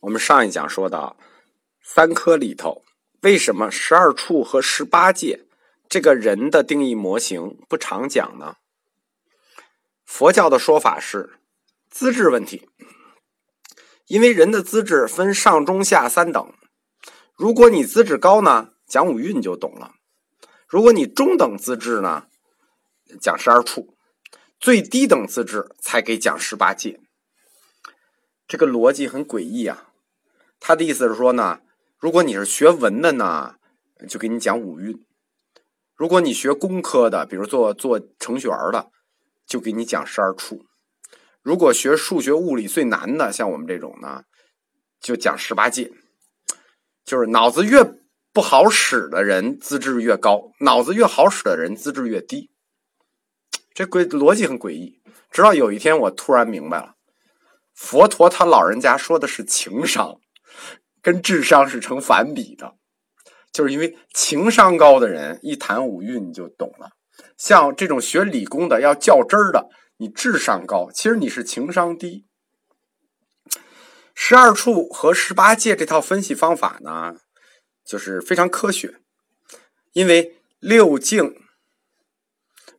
我们上一讲说到，三科里头为什么十二处和十八界这个人的定义模型不常讲呢？佛教的说法是资质问题，因为人的资质分上中下三等，如果你资质高呢，讲五蕴就懂了；如果你中等资质呢，讲十二处；最低等资质才给讲十八界。这个逻辑很诡异啊！他的意思是说呢，如果你是学文的呢，就给你讲五蕴；如果你学工科的，比如做做程序员的，就给你讲十二处；如果学数学物理最难的，像我们这种呢，就讲十八戒。就是脑子越不好使的人，资质越高；脑子越好使的人，资质越低。这诡逻辑很诡异。直到有一天，我突然明白了。佛陀他老人家说的是情商，跟智商是成反比的，就是因为情商高的人一谈五蕴你就懂了。像这种学理工的要较真儿的，你智商高，其实你是情商低。十二处和十八界这套分析方法呢，就是非常科学，因为六境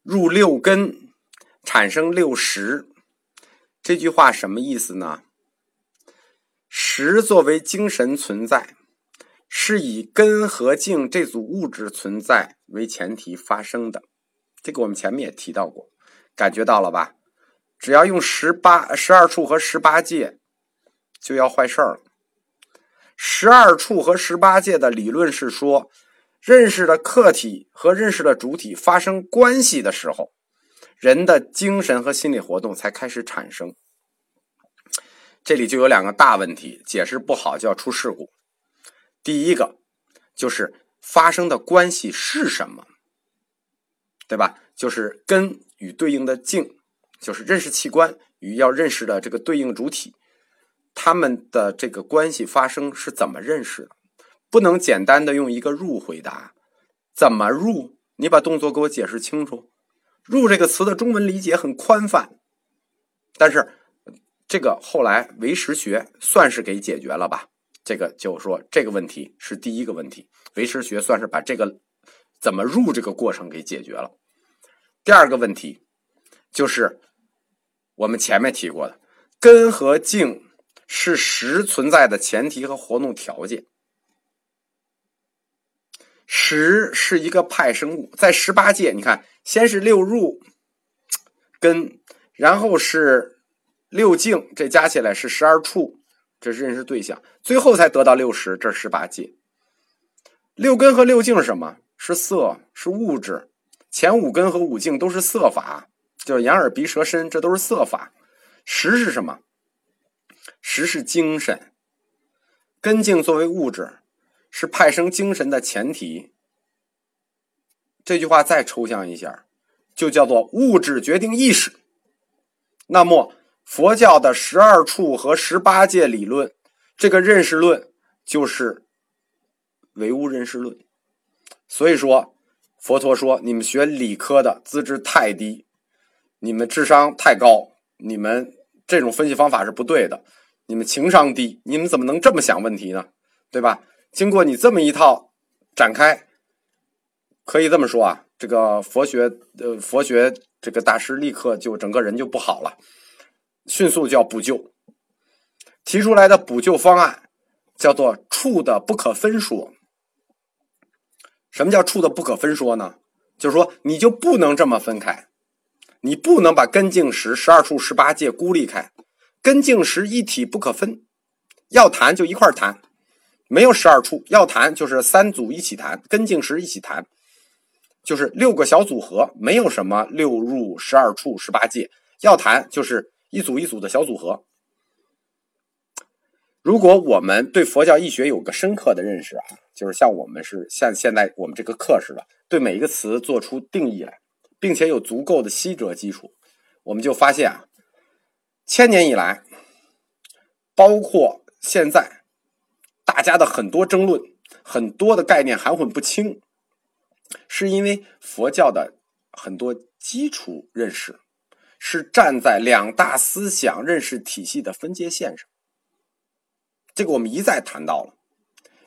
入六根，产生六识。这句话什么意思呢？识作为精神存在，是以根和境这组物质存在为前提发生的。这个我们前面也提到过，感觉到了吧？只要用十八、十二处和十八界，就要坏事儿了。十二处和十八界的理论是说，认识的客体和认识的主体发生关系的时候。人的精神和心理活动才开始产生，这里就有两个大问题，解释不好就要出事故。第一个就是发生的关系是什么，对吧？就是根与对应的境，就是认识器官与要认识的这个对应主体，他们的这个关系发生是怎么认识的？不能简单的用一个入回答，怎么入？你把动作给我解释清楚。入这个词的中文理解很宽泛，但是这个后来唯识学算是给解决了吧？这个就说这个问题是第一个问题，唯识学算是把这个怎么入这个过程给解决了。第二个问题就是我们前面提过的根和境是实存在的前提和活动条件。十是一个派生物，在十八界，你看，先是六入根，然后是六境，这加起来是十二处，这认识对象，最后才得到六十，这是十八界。六根和六境是什么？是色，是物质。前五根和五境都是色法，就是眼耳鼻舌身，这都是色法。十是什么？十是精神，根境作为物质。是派生精神的前提。这句话再抽象一下，就叫做物质决定意识。那么，佛教的十二处和十八界理论，这个认识论就是唯物认识论。所以说，佛陀说：“你们学理科的资质太低，你们智商太高，你们这种分析方法是不对的。你们情商低，你们怎么能这么想问题呢？对吧？”经过你这么一套展开，可以这么说啊，这个佛学呃佛学这个大师立刻就整个人就不好了，迅速就要补救。提出来的补救方案叫做“处的不可分说”。什么叫“处的不可分说”呢？就是说你就不能这么分开，你不能把根茎十十二处十八界孤立开，根茎十一体不可分，要谈就一块谈。没有十二处要谈，就是三组一起谈，根茎石一起谈，就是六个小组合，没有什么六入十二处十八界要谈，就是一组一组的小组合。如果我们对佛教义学有个深刻的认识啊，就是像我们是像现在我们这个课似的，对每一个词做出定义来，并且有足够的西哲基础，我们就发现啊，千年以来，包括现在。大家的很多争论，很多的概念含混不清，是因为佛教的很多基础认识是站在两大思想认识体系的分界线上。这个我们一再谈到了。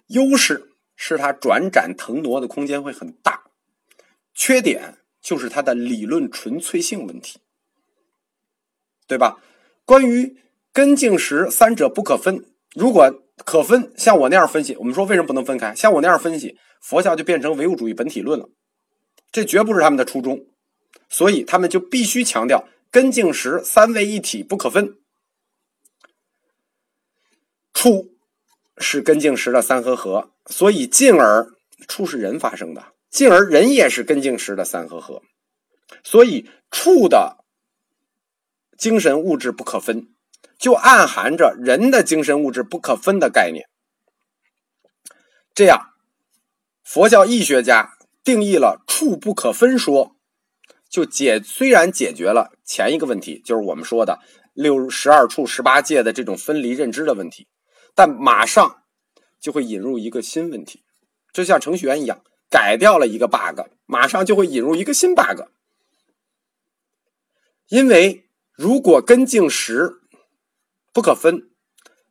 优势是它转展腾挪的空间会很大，缺点就是它的理论纯粹性问题，对吧？关于根茎石三者不可分，如果可分，像我那样分析，我们说为什么不能分开？像我那样分析，佛教就变成唯物主义本体论了，这绝不是他们的初衷，所以他们就必须强调根茎石三位一体不可分。处是根茎石的三合合，所以进而处是人发生的，进而人也是根茎石的三合合，所以处的。精神物质不可分，就暗含着人的精神物质不可分的概念。这样，佛教义学家定义了处不可分说，就解虽然解决了前一个问题，就是我们说的六十二处十八界的这种分离认知的问题，但马上就会引入一个新问题，就像程序员一样，改掉了一个 bug，马上就会引入一个新 bug，因为。如果根茎时不可分，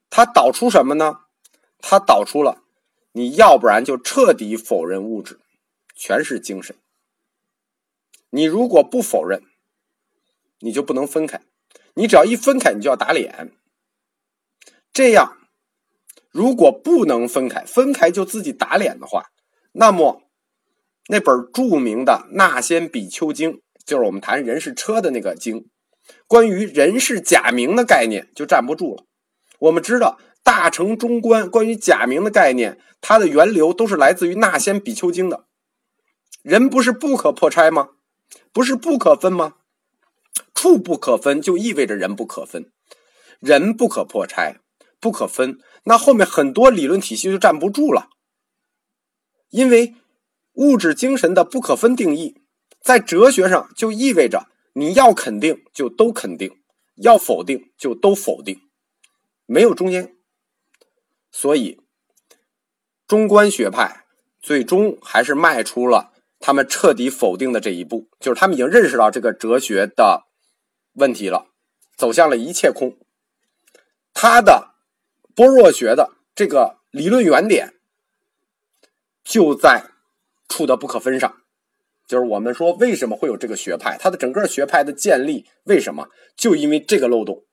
它导出什么呢？它导出了你要不然就彻底否认物质，全是精神。你如果不否认，你就不能分开。你只要一分开，你就要打脸。这样，如果不能分开，分开就自己打脸的话，那么那本著名的《那先比丘经》，就是我们谈人是车的那个经。关于人是假名的概念就站不住了。我们知道大乘中观关于假名的概念，它的源流都是来自于《那仙比丘经》的。人不是不可破拆吗？不是不可分吗？处不可分就意味着人不可分，人不可破拆，不可分。那后面很多理论体系就站不住了，因为物质精神的不可分定义，在哲学上就意味着。你要肯定就都肯定，要否定就都否定，没有中间。所以，中观学派最终还是迈出了他们彻底否定的这一步，就是他们已经认识到这个哲学的问题了，走向了一切空。他的般若学的这个理论原点就在处的不可分上。就是我们说，为什么会有这个学派？它的整个学派的建立，为什么？就因为这个漏洞，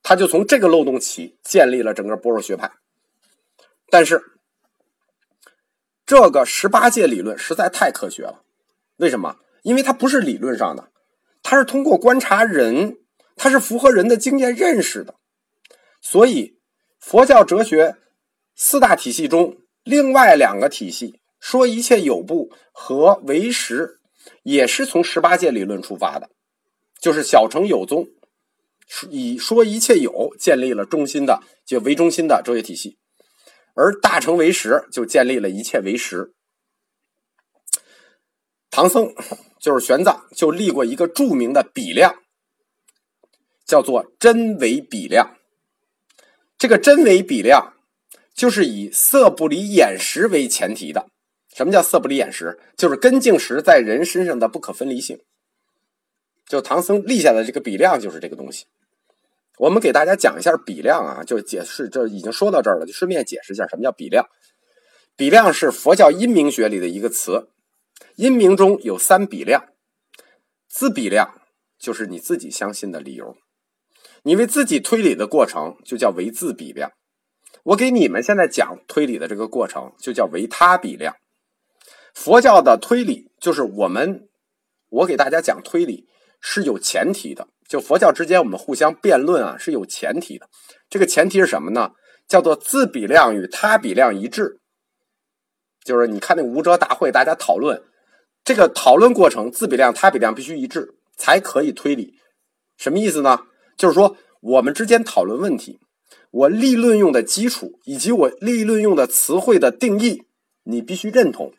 他就从这个漏洞起建立了整个般若学派。但是，这个十八界理论实在太科学了，为什么？因为它不是理论上的，它是通过观察人，它是符合人的经验认识的。所以，佛教哲学四大体系中，另外两个体系。说一切有部和为实，也是从十八界理论出发的，就是小乘有宗，以说一切有建立了中心的就为中心的哲学体系，而大乘为实就建立了一切为实。唐僧就是玄奘就立过一个著名的比量，叫做真伪比量。这个真伪比量就是以色不离眼识为前提的。什么叫色不离眼识？就是根茎石在人身上的不可分离性。就唐僧立下的这个比量就是这个东西。我们给大家讲一下比量啊，就解释，这已经说到这儿了，就顺便解释一下什么叫比量。比量是佛教阴明学里的一个词，阴明中有三比量，自比量就是你自己相信的理由，你为自己推理的过程就叫为自比量。我给你们现在讲推理的这个过程就叫为他比量。佛教的推理就是我们，我给大家讲推理是有前提的。就佛教之间我们互相辩论啊是有前提的。这个前提是什么呢？叫做自比量与他比量一致。就是你看那无遮大会，大家讨论这个讨论过程，自比量、他比量必须一致才可以推理。什么意思呢？就是说我们之间讨论问题，我立论用的基础以及我立论用的词汇的定义，你必须认同。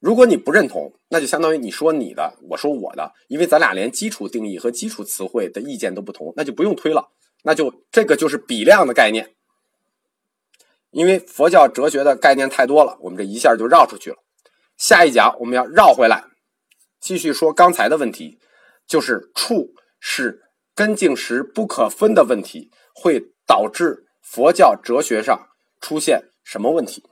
如果你不认同，那就相当于你说你的，我说我的，因为咱俩连基础定义和基础词汇的意见都不同，那就不用推了，那就这个就是比量的概念。因为佛教哲学的概念太多了，我们这一下就绕出去了。下一讲我们要绕回来，继续说刚才的问题，就是处是根茎时不可分的问题，会导致佛教哲学上出现什么问题。